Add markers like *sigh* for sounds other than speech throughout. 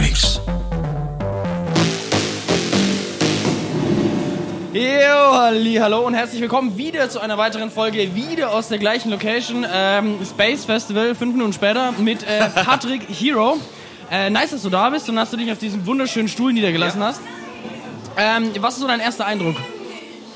Freaks. Jo, halli, hallo und herzlich willkommen wieder zu einer weiteren Folge, wieder aus der gleichen Location, ähm, Space Festival, fünf Minuten später, mit äh, *laughs* Patrick Hero. Äh, nice, dass du da bist und dass du dich auf diesem wunderschönen Stuhl niedergelassen hast. Ähm, was ist so dein erster Eindruck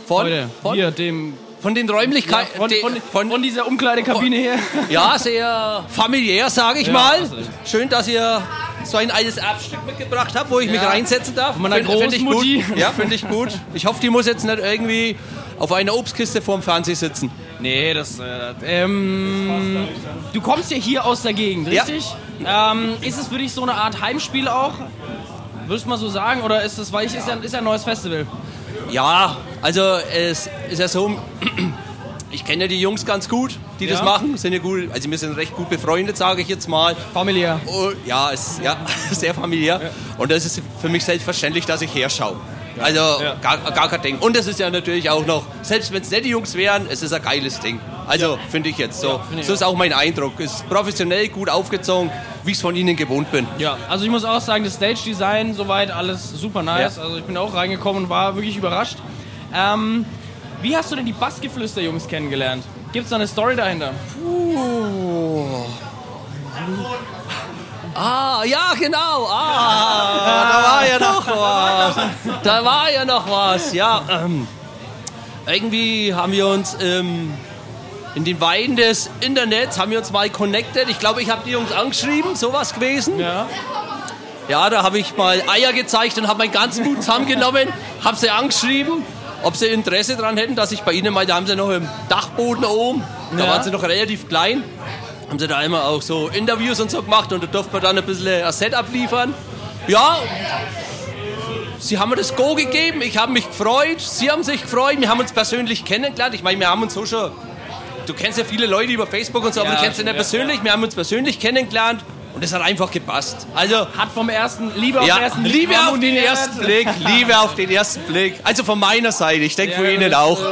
Von, heute? von, Hier, dem, von den ja, Räumlichkeiten. von, de- von, von, von dieser Umkleidekabine her. ja, sehr familiär, sage ich Ja, mal. Schön, dass ihr so ein altes Erbstück mitgebracht habt, wo ich mich Ja. reinsetzen darf. Von meiner Find- find ich gut. Ja, finde ich gut. Ich hoffe, die muss jetzt nicht irgendwie auf einer Obstkiste vorm Fernseher sitzen. Nee, das. Äh, ähm, du kommst ja hier aus der Gegend, Ja. richtig? Ähm, ist es für dich so eine Art Heimspiel auch? Würdest du mal so sagen? Oder ist es, weil ich ist ja, ist ja ein neues Festival? Ja, also es ist ja so, ich kenne ja die Jungs ganz gut, die das Ja. machen. Sind ja gut, also wir sind recht gut befreundet, sage ich jetzt mal. Familiär. Oh, ja, es, ja, *laughs* sehr familiär. Und das ist für mich selbstverständlich, dass ich herschaue. Also Ja. gar, gar kein Ding. Und es ist ja natürlich auch noch, selbst wenn es nicht die Jungs wären, es ist ein geiles Ding. Also finde ich jetzt so. finde ich so ist auch mein Eindruck. Es ist professionell, gut aufgezogen, wie ich es von ihnen gewohnt bin. Ja, also ich muss auch sagen, das Stage-Design soweit alles super nice. Ja. Also ich bin auch reingekommen und war wirklich überrascht. Ähm, wie hast du denn die Bassgeflüster-Jungs kennengelernt? Gibt es da eine Story dahinter? Ah, ja, genau. Ah, da war ja noch was. Da war ja noch was. Ja, ähm, irgendwie haben wir uns ähm, in den Weiden des Internets haben wir uns mal connected. Ich glaube, ich habe die Jungs angeschrieben, sowas gewesen. Ja. Ja, da habe ich mal Eier gezeigt und habe meinen ganzen Mut zusammengenommen, habe sie angeschrieben, ob sie Interesse daran hätten, dass ich bei ihnen mal, da haben sie noch im Dachboden oben, da Ja. waren sie noch relativ klein, haben sie da immer auch so Interviews und so gemacht und da durfte man dann ein bisschen ein Setup liefern. Ja, sie haben mir das Go gegeben, ich habe mich gefreut, sie haben sich gefreut, wir haben uns persönlich kennengelernt. Ich meine, wir haben uns so schon, du kennst ja viele Leute über Facebook und so, aber Ja, du kennst sie nicht ja, persönlich, wir haben uns persönlich kennengelernt und es hat einfach gepasst. Also, Hat vom ersten, Liebe auf den ersten Blick Liebe auf den ersten Blick, Liebe auf den ersten Blick. Also von meiner Seite, ich denke von Ja, Ihnen das, auch. *laughs*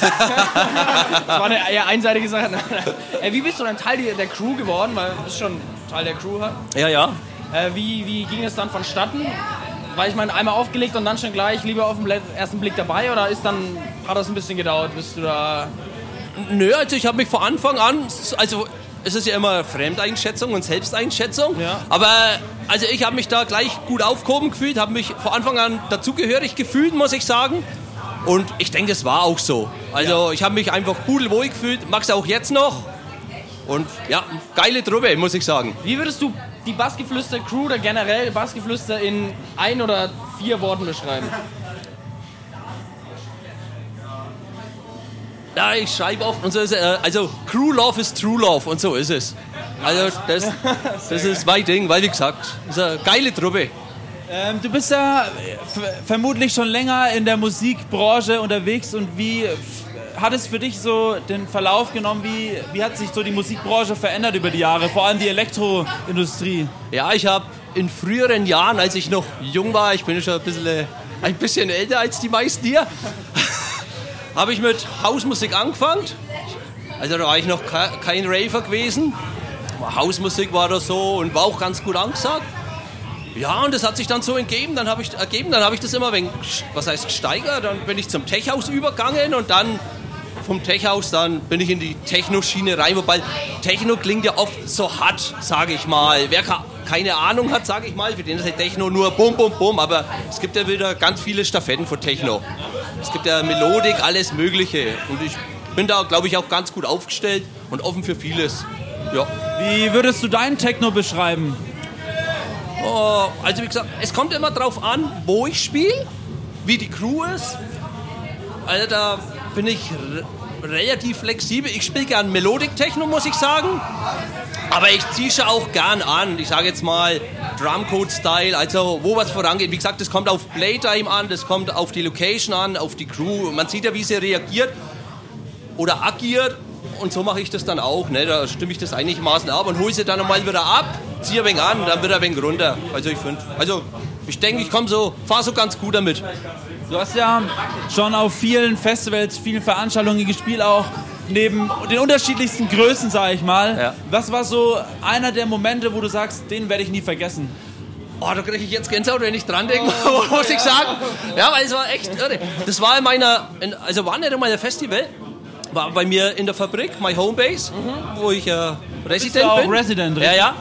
Das war eine eher einseitige Sache. *laughs* äh, wie bist du dann Teil der, Crew geworden? Weil du bist schon Teil der Crew. Ja, ja. Äh, wie, wie ging es dann vonstatten? War ich meine einmal aufgelegt und dann schon gleich lieber auf den ersten Blick dabei? Oder ist dann, hat das ein bisschen gedauert, bis du da... Nö, also ich habe mich von Anfang an, also es ist ja immer Fremdeinschätzung und Selbsteinschätzung, Ja. aber also ich habe mich da gleich gut aufgehoben gefühlt, habe mich von Anfang an dazugehörig gefühlt, muss ich sagen. Und ich denke, es war auch so. Also ich habe mich einfach pudelwohl gefühlt, mag's auch jetzt noch. Und ja, geile Truppe, muss ich sagen. Wie würdest du die Bassgeflüster-Crew oder generell Bassgeflüster in ein oder vier Worten beschreiben? Ja, ich schreibe oft und so ist es. äh, Also Crew Love ist True Love und so ist es. Also das, *laughs* das ist mein Ding, weil wie gesagt, ist eine geile Truppe. Ähm, du bist ja äh, vermutlich schon länger in der Musikbranche unterwegs und wie hat es für dich so den Verlauf genommen? Wie, wie hat sich so die Musikbranche verändert über die Jahre, vor allem die Elektroindustrie? Ja, ich habe in früheren Jahren, als ich noch jung war, ich bin schon ein bisschen, äh, ein bisschen älter als die meisten hier, habe ich mit Hausmusik angefangen. Also da war ich noch ke- kein Raver gewesen. Hausmusik war da so und war auch ganz gut angesagt. Ja, und das hat sich dann so ergeben, dann habe ich, ergeben, dann habe ich das immer, wenn, was heißt gesteigert, dann bin ich zum Techhaus übergegangen und dann vom Techhaus, dann bin ich in die Techno-Schiene rein, wobei Techno klingt ja oft so hart, sage ich mal. Wer keine Ahnung hat, sage ich mal, für den ist halt Techno nur bum, bum, bum, aber es gibt ja wieder ganz viele Staffetten von Techno. Es gibt ja Melodik, alles Mögliche und ich bin da, glaube ich, auch ganz gut aufgestellt und offen für vieles. Ja. Wie würdest du deinen Techno beschreiben? Oh, also wie gesagt, es kommt immer drauf an, wo ich spiele, wie die Crew ist. Also da bin ich relativ flexibel. Ich spiele gern Melodic Techno, muss ich sagen. Aber ich ziehe auch gern an. Ich sage jetzt mal Drumcode-Style, also wo was vorangeht. Wie gesagt, das kommt auf Playtime an, das kommt auf die Location an, auf die Crew. Man sieht ja, wie sie reagiert oder agiert. Und so mache ich das dann auch. Ne? Da stimme ich das einigermaßen ab und hole sie dann nochmal wieder ab, ziehe ein wenig an, dann wieder ein wenig runter. Also ich finde, also ich denke, ich komme so, fahre so ganz gut damit. Du hast ja schon auf vielen Festivals, vielen Veranstaltungen gespielt, auch neben den unterschiedlichsten Größen, sage ich mal. Ja. Was war so einer der Momente, wo du sagst, den werde ich nie vergessen? Oh, da kriege ich jetzt Gänsehaut, wenn ich dran denke, oh, *laughs* muss ich sagen. Ja, weil es war echt irre. Das war in meiner, in, also war nicht einmal ein Festival, war bei mir in der Fabrik, my Homebase, mhm. wo ich äh, Resident auch bin. Resident drin? Ja, ja.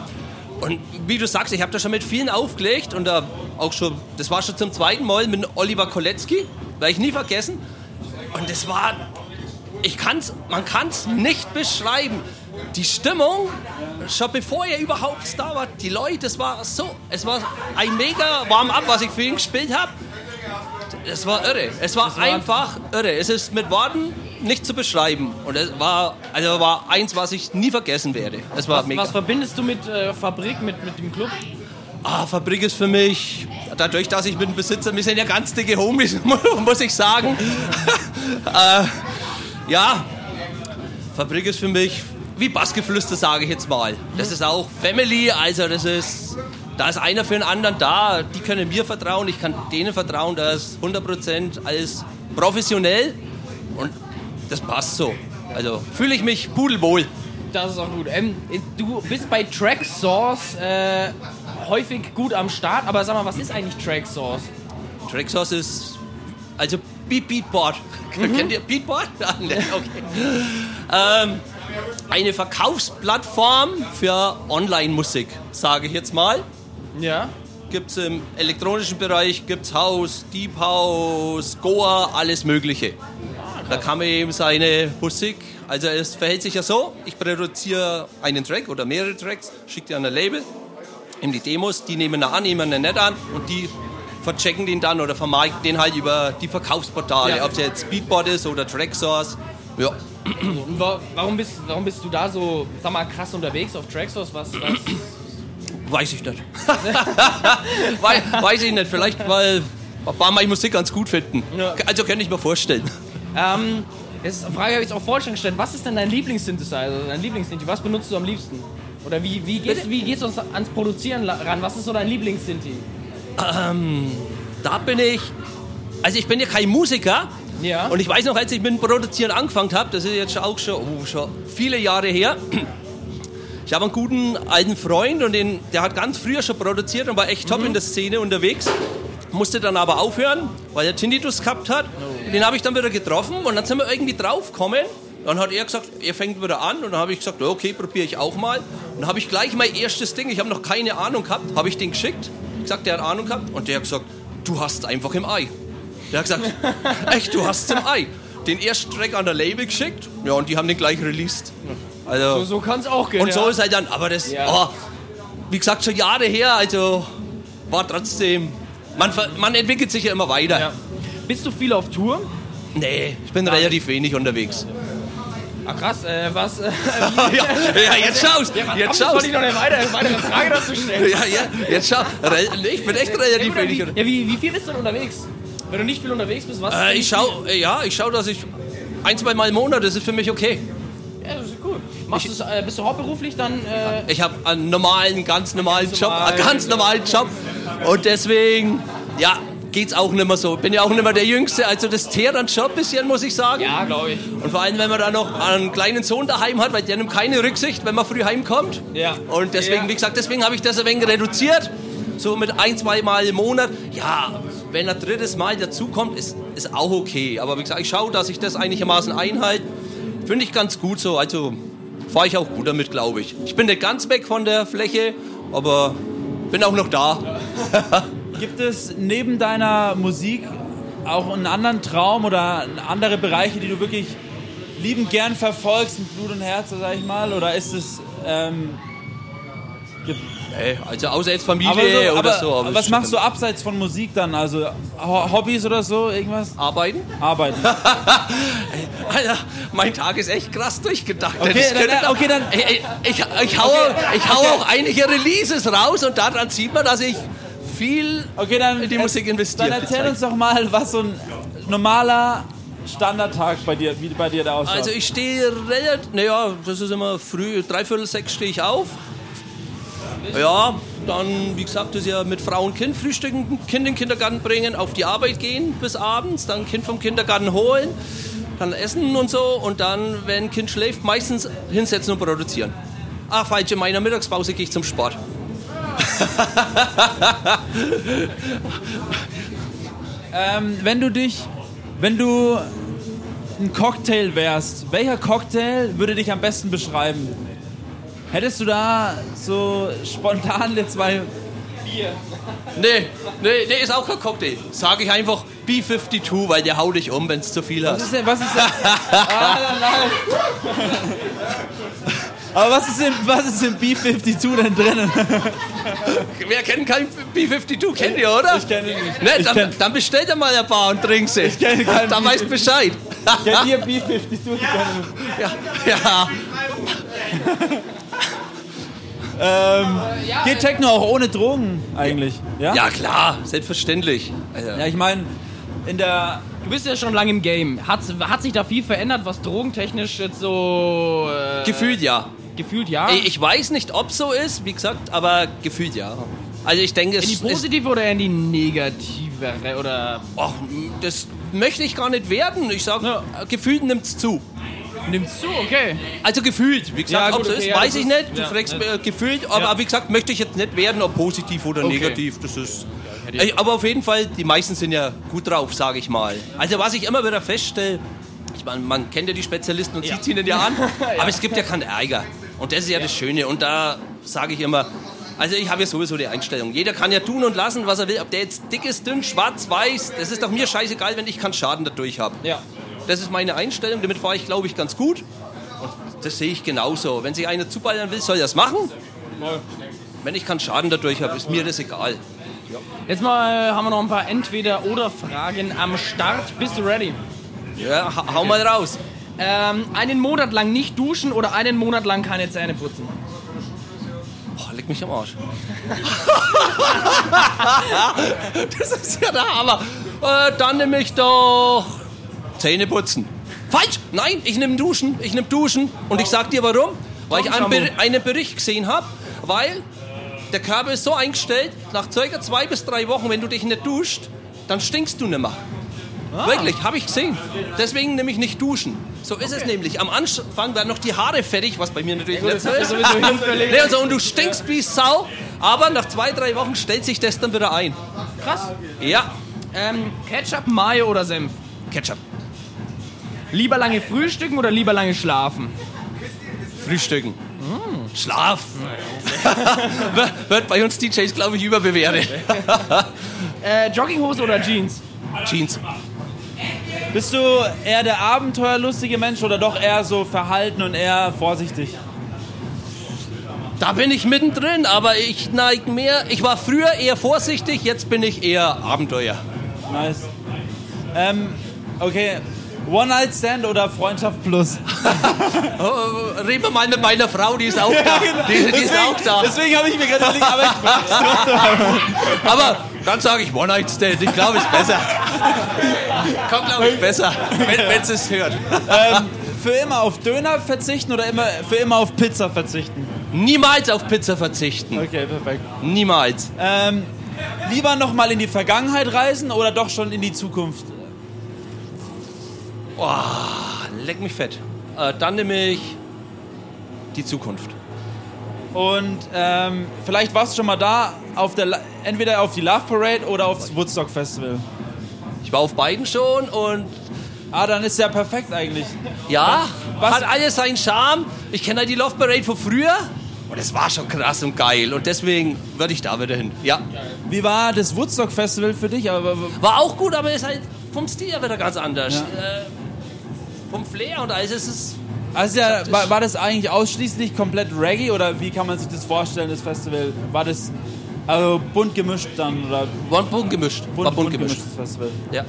Und wie du sagst, ich habe da schon mit vielen aufgelegt und da auch schon, das war schon zum zweiten Mal mit Oliver Kolecki, werde ich nie vergessen. Und das war, ich kann's, man kann es nicht beschreiben. Die Stimmung, schon bevor er überhaupt da war, die Leute, es war so, es war ein mega Warm-up, was ich für ihn gespielt habe. Es war irre. Es war, war einfach irre. Es ist mit Worten nicht zu beschreiben. Und es war, also war eins, was ich nie vergessen werde. Es war was, mega. was verbindest du mit äh, Fabrik, mit, mit dem Club? Ah, Fabrik ist für mich, dadurch, dass ich mit dem Besitzer, wir sind ja ganz dicke Homies, *laughs* muss ich sagen. *laughs* äh, ja, Fabrik ist für mich wie Bassgeflüster, sage ich jetzt mal. Das ist auch Family, also das ist, da ist einer für den anderen da, die können mir vertrauen, ich kann denen vertrauen, da ist 100% alles professionell und das passt so. Also fühle ich mich pudelwohl. Das ist auch gut. Ähm, du bist bei Track Source äh, häufig gut am Start, aber sag mal, was ist eigentlich Track Source? Track Source ist also Beat Beatboard. *laughs* Mhm. Kennt ihr Beatboard? *laughs* Ah, okay. ähm, eine Verkaufsplattform für Online-Musik, sage ich jetzt mal. Ja. Gibt es im elektronischen Bereich, gibt es House, Deep House, Goa, alles Mögliche. Ah, da kann man eben seine Musik also es verhält sich ja so, ich produziere einen Track oder mehrere Tracks, schicke die an ein Label, in die Demos, die nehmen ihn an, nehmen ihn nicht an und die verchecken den dann oder vermarkten den halt über die Verkaufsportale, ja. ob es jetzt Speedboard ist oder Tracksource. Ja. Warum bist, warum bist du da so, sag mal, krass unterwegs auf Tracksource? Was, was? Weiß ich nicht. *laughs* weiß, weiß ich nicht. Vielleicht, weil ein paar meine Musik ganz gut finden. Ja. Also könnte ich mir vorstellen. Ähm, Jetzt Frage habe ich auch vorher schon gestellt. Was ist denn dein Lieblingssynthesizer, dein Lieblingssynthi? Was benutzt du am liebsten? Oder wie, wie, gehst, wie gehst du ans Produzieren ran? Was ist so dein Lieblingssynthi? Ähm, da bin ich. Also ich bin ja kein Musiker. Ja. Und ich weiß noch, als ich mit dem Produzieren angefangen habe, das ist jetzt auch schon, oh, schon viele Jahre her. Ich habe einen guten alten Freund und den, der hat ganz früher schon produziert und war echt top mhm. in der Szene unterwegs musste dann aber aufhören, weil er Tinnitus gehabt hat. Oh. Den habe ich dann wieder getroffen und dann sind wir irgendwie draufgekommen. Dann hat er gesagt, er fängt wieder an und dann habe ich gesagt, okay, probiere ich auch mal. Und dann habe ich gleich mein erstes Ding, ich habe noch keine Ahnung gehabt, habe ich den geschickt, gesagt, der hat Ahnung gehabt und der hat gesagt, du hast es einfach im Ei. Der hat gesagt, *laughs* echt, du hast es im Ei. Den ersten Track an der Label geschickt, ja, und die haben den gleich released. Also, so, so kann es auch gehen. Und so ist halt dann, aber das, ja. oh, wie gesagt, schon Jahre her, also war trotzdem man, man entwickelt sich ja immer weiter. Ja. Bist du viel auf Tour? Nee, ich bin Nein. relativ wenig unterwegs. Ah krass, äh, was? Äh, *laughs* ja, ja, jetzt schaust. Ja, jetzt schaust. wollte ich noch eine weitere, weitere Frage dazu stellen. ja, ja, jetzt schau. Ich bin echt relativ wenig. Ja, wie, wie viel bist du denn unterwegs? Wenn du nicht viel unterwegs bist, was? Äh, ich schau, ja, ich schau, dass ich ein, zwei Mal im Monat, das ist für mich okay. Ja, das ist gut. Machst ich, äh, bist du hauptberuflich dann? Äh, ich habe einen normalen, ganz normalen Job, einen ganz normalen Job. Und deswegen, ja, geht's auch nicht mehr so. Bin ja auch nicht mehr der Jüngste, also das teert dann schon ein bisschen, muss ich sagen. Ja, glaube ich. Und vor allem, wenn man da noch einen kleinen Sohn daheim hat, weil der nimmt keine Rücksicht, wenn man früh heimkommt. Ja. Und deswegen, ja. wie gesagt, deswegen habe ich das ein wenig reduziert. So mit ein, zwei Mal im Monat. Ja, wenn ein drittes Mal dazukommt, ist, ist auch okay. Aber wie gesagt, ich schaue, dass ich das einigermaßen einhalte. Finde ich ganz gut so. Also fahre ich auch gut damit, glaube ich. Ich bin nicht ganz weg von der Fläche, aber bin auch noch da. *laughs* Gibt es neben deiner Musik auch einen anderen Traum oder andere Bereiche, die du wirklich liebend gern verfolgst mit Blut und Herz, sag ich mal? Oder ist es. Ähm, Hey, also außer jetzt Familie so, oder aber, so. Aber was machst du abseits von Musik dann? Also Hobbys oder so, irgendwas? Arbeiten. Arbeiten. *laughs* Alter, mein Tag ist echt krass durchgedacht. Okay, dann, okay, dann ich, ich, ich hau, okay, ich hau okay. auch einige Releases raus und daran sieht man, dass ich viel okay, dann, in die Musik investiert. Dann erzähl uns doch mal, was so ein normaler Standardtag bei dir, wie bei dir da ausschaut. Also ich stehe relativ, naja, das ist immer früh, dreiviertel sechs stehe ich auf. Ja, dann, wie gesagt, das ist ja mit Frau und Kind frühstücken, Kind in den Kindergarten bringen, auf die Arbeit gehen bis abends, dann Kind vom Kindergarten holen, dann essen und so und dann, wenn Kind schläft, meistens hinsetzen und produzieren. Ah, falsch, in meiner Mittagspause gehe ich zum Sport. *laughs* ähm, wenn du dich, wenn du ein Cocktail wärst, welcher Cocktail würde dich am besten beschreiben? Hättest du da so spontan die zwei Nee, nee, nee, ist auch kein Cocktail. Sage ich einfach B52, weil der haut dich um, wenn es zu viel Was hast. ist denn, was ist denn? *laughs* ah, nein. Aber was ist, in, was ist in B52 denn drin? Wer kennt keinen B52? Kennt ihr, oder? Ich kenne ihn nicht. Ne, dann, kenn- dann bestell dir mal ein paar und trink sie. Ich kenn keinen Dann weißt du Bescheid. Kennt ihr B52? Ja, ja. Ähm, geht Techno auch ohne Drogen eigentlich? Ja? ja klar, selbstverständlich. Also, Ja, ich meine, in der. Du bist ja schon lange im Game. Hat, hat sich da viel verändert, was drogentechnisch jetzt so äh, Gefühlt ja. Gefühlt ja? Ich weiß nicht, ob so ist, wie gesagt, aber gefühlt ja. Also ich denke, es in die ist... positive oder in die negativere oder Ach, das möchte ich gar nicht werden. Ich sage, Ja. gefühlt nimmt's zu. nimmst zu, okay. Also gefühlt, wie gesagt, Ja, ob gut, so okay, ist, ja, weiß ich ist- nicht. Du ja, fragst ja. äh, gefühlt, aber Ja. wie gesagt, möchte ich jetzt nicht werden, ob positiv oder Okay. negativ. Das ist. aber auf jeden Fall, die meisten sind ja gut drauf, sage ich mal. Also was ich immer wieder feststelle, ich meine, man kennt ja die Spezialisten und sieht sie ihnen ja an, *laughs* aber es gibt ja keinen Ärger. Und das ist ja das Schöne. Und da sage ich immer, also ich habe ja sowieso die Einstellung. Jeder kann ja tun und lassen, was er will. Ob der jetzt dick ist, dünn, schwarz, weiß, das ist doch mir scheißegal, wenn ich keinen Schaden dadurch habe. Ja. Das ist meine Einstellung, damit fahre ich, glaube ich, ganz gut. Und das sehe ich genauso. Wenn sich einer zuballern will, soll er das machen. Wenn ich keinen Schaden dadurch habe, ist mir das egal. Jetzt mal äh, haben wir noch ein paar Entweder-Oder-Fragen am Start. Bist du ready? Ja, ha- hau mal raus. Ähm, einen Monat lang nicht duschen oder einen Monat lang keine Zähne putzen? Boah, leck mich am Arsch. *laughs* das ist ja der Hammer. Äh, dann nehme ich doch Zähne putzen. Falsch! Nein, ich nehme Duschen. Ich nehme Duschen. Und ich sag dir warum. Weil ich einen, Ber einen Bericht gesehen habe, weil der Körper ist so eingestellt, nach circa zwei bis drei Wochen, wenn du dich nicht duscht, dann stinkst du nicht mehr. Wirklich, habe ich gesehen. Deswegen nehme ich nicht duschen. So ist es nämlich. Am Anfang werden noch die Haare fertig, was bei mir natürlich nicht so ist. Nee, also, und du stinkst wie Sau, aber nach zwei, drei Wochen stellt sich das dann wieder ein. Krass. Ja, Ähm, Ketchup, Mayo oder Senf? Ketchup. Lieber lange frühstücken oder lieber lange schlafen? Frühstücken. Schlaf. *laughs* Wird- Wird bei uns DJs, glaube ich, überbewertet. Äh, Jogginghose oder Jeans? Jeans. Bist du eher der abenteuerlustige Mensch oder doch eher so verhalten und eher vorsichtig? Da bin ich mittendrin, aber ich neige mehr. Ich war früher eher vorsichtig, jetzt bin ich eher Abenteuer. Nice. Ähm, okay. One-Night-Stand oder Freundschaft plus? *laughs* Oh, reden wir mal mit meiner Frau, die ist auch da. Die, die ist auch da. Deswegen habe ich mir gerade überlegt, aber ich *laughs* Aber dann sage ich One-Night-Stand. Ich glaube, es ist besser. *laughs* *laughs* Kommt, glaube ich, besser, wenn es es hört. ähm, für immer auf Döner verzichten oder immer, für immer auf Pizza verzichten? Niemals auf Pizza verzichten. Okay, perfekt. Niemals. Ähm, lieber nochmal in die Vergangenheit reisen oder doch schon in die Zukunft? Leck mich fett. Äh, dann nehme ich die Zukunft. Und ähm, vielleicht warst du schon mal da, auf der, entweder auf die Love Parade oder aufs Woodstock Festival. Ich war auf beiden schon und Ah, dann ist ja perfekt eigentlich. ja, Was- hat alles seinen Charme. Ich kenne halt die Love Parade von früher und es war schon krass und geil und deswegen würde ich da wieder hin. Ja, Wie war das Woodstock Festival für dich? Aber, war auch gut, aber ist halt vom Stil her wieder ganz anders. Äh, vom Flair und alles ist es. Also ja, war, war das eigentlich ausschließlich komplett Reggae oder wie kann man sich das vorstellen, das Festival? War das also bunt gemischt dann oder War bunt gemischt. bunt, war bunt gemischt. gemischtes Festival? Ja.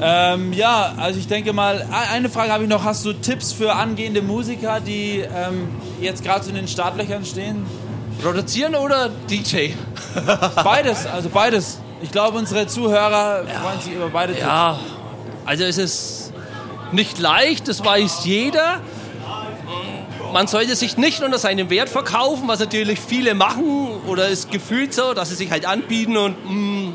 Ähm, ja, also ich denke mal, eine Frage habe ich noch. Hast du Tipps für angehende Musiker, die ähm, jetzt gerade so in den Startlöchern stehen? Produzieren oder DJ? Beides, also beides. Ich glaube, unsere Zuhörer freuen sich über beide Tipps. Ja, also es ist nicht leicht, das weiß jeder. Man sollte sich nicht unter seinem Wert verkaufen, was natürlich viele machen oder ist gefühlt so, dass sie sich halt anbieten und mm,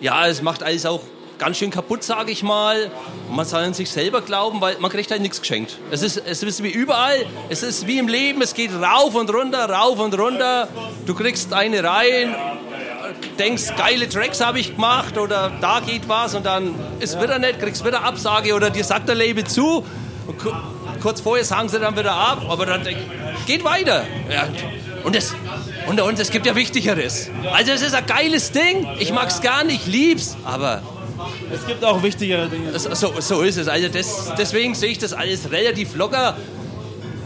ja, es macht alles auch ganz schön kaputt, sage ich mal. Man soll an sich selber glauben, weil man kriegt halt nichts geschenkt. Es ist, es ist wie überall, es ist wie im Leben, es geht rauf und runter, rauf und runter. Du kriegst eine rein, denkst, geile Tracks habe ich gemacht oder da geht was und dann ist wieder nicht, kriegst wieder Absage oder dir sagt der Label zu. Und ku- kurz vorher sagen sie dann wieder ab, aber dann geht weiter. Ja. Und es, unter uns, es gibt ja Wichtigeres. Also es ist ein geiles Ding, ich mag's gern, ich lieb's, aber Es gibt auch wichtigere Dinge. das, so, so ist es. Also das, deswegen sehe ich das alles relativ locker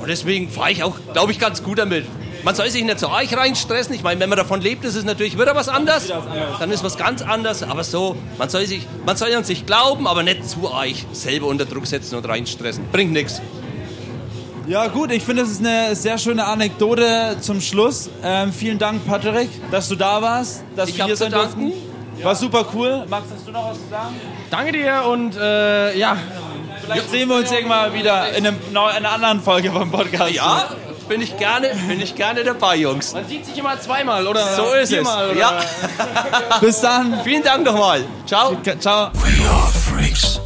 und deswegen fahre ich auch, glaube ich, ganz gut damit. Man soll sich nicht so arg reinstressen. Ich meine, wenn man davon lebt, ist es natürlich wieder was anderes. Dann ist was ganz anderes. Aber so, man soll, sich, man soll an sich glauben, aber nicht zu arg selber unter Druck setzen und reinstressen. Bringt nichts. Ja gut, ich finde, es ist eine sehr schöne Anekdote zum Schluss. Ähm, vielen Dank, Patrick, dass du da warst, dass Ich wir hier sein durften. War super cool. Max, hast du noch was zu sagen? Danke dir und äh, ja, Vielleicht sehen wir uns irgendwann mal wieder in, einem, in einer anderen Folge vom Podcast. Ja, bin ich gerne, bin ich gerne dabei, Jungs. man sieht sich immer zweimal oder So ist es. viermal. Oder Ja, Bis dann. vielen Dank nochmal. Ciao. Ciao. We are freaks.